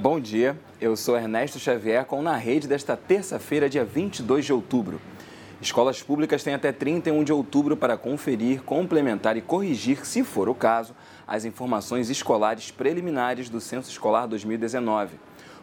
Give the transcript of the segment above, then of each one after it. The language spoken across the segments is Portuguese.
Bom dia, eu sou Ernesto Xavier com Na Rede desta terça-feira, dia 22 de outubro. Escolas públicas têm até 31 de outubro para conferir, complementar e corrigir, se for o caso, as informações escolares preliminares do Censo Escolar 2019.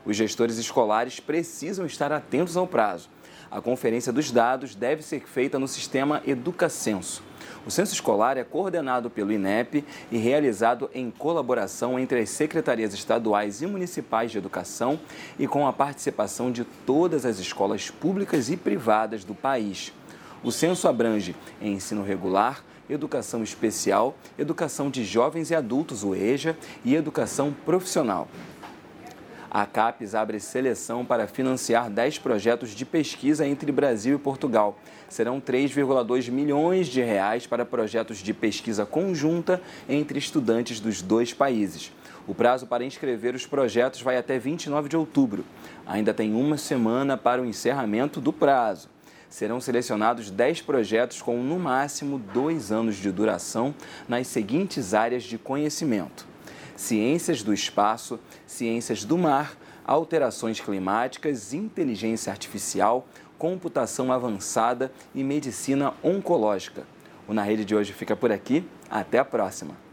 Os gestores escolares precisam estar atentos ao prazo. A conferência dos dados deve ser feita no sistema EducaCenso. O censo escolar é coordenado pelo INEP e realizado em colaboração entre as secretarias estaduais e municipais de educação e com a participação de todas as escolas públicas e privadas do país. O censo abrange ensino regular, educação especial, educação de jovens e adultos, o EJA, e educação profissional. A CAPES abre seleção para financiar 10 projetos de pesquisa entre Brasil e Portugal. Serão 3,2 milhões de reais para projetos de pesquisa conjunta entre estudantes dos dois países. O prazo para inscrever os projetos vai até 29 de outubro. Ainda tem uma semana para o encerramento do prazo serão selecionados 10 projetos com, no máximo, dois anos de duração nas seguintes áreas de conhecimento: ciências do espaço, ciências do mar, alterações climáticas, inteligência artificial, computação avançada e medicina oncológica. O Na Rede de hoje fica por aqui. Até a próxima!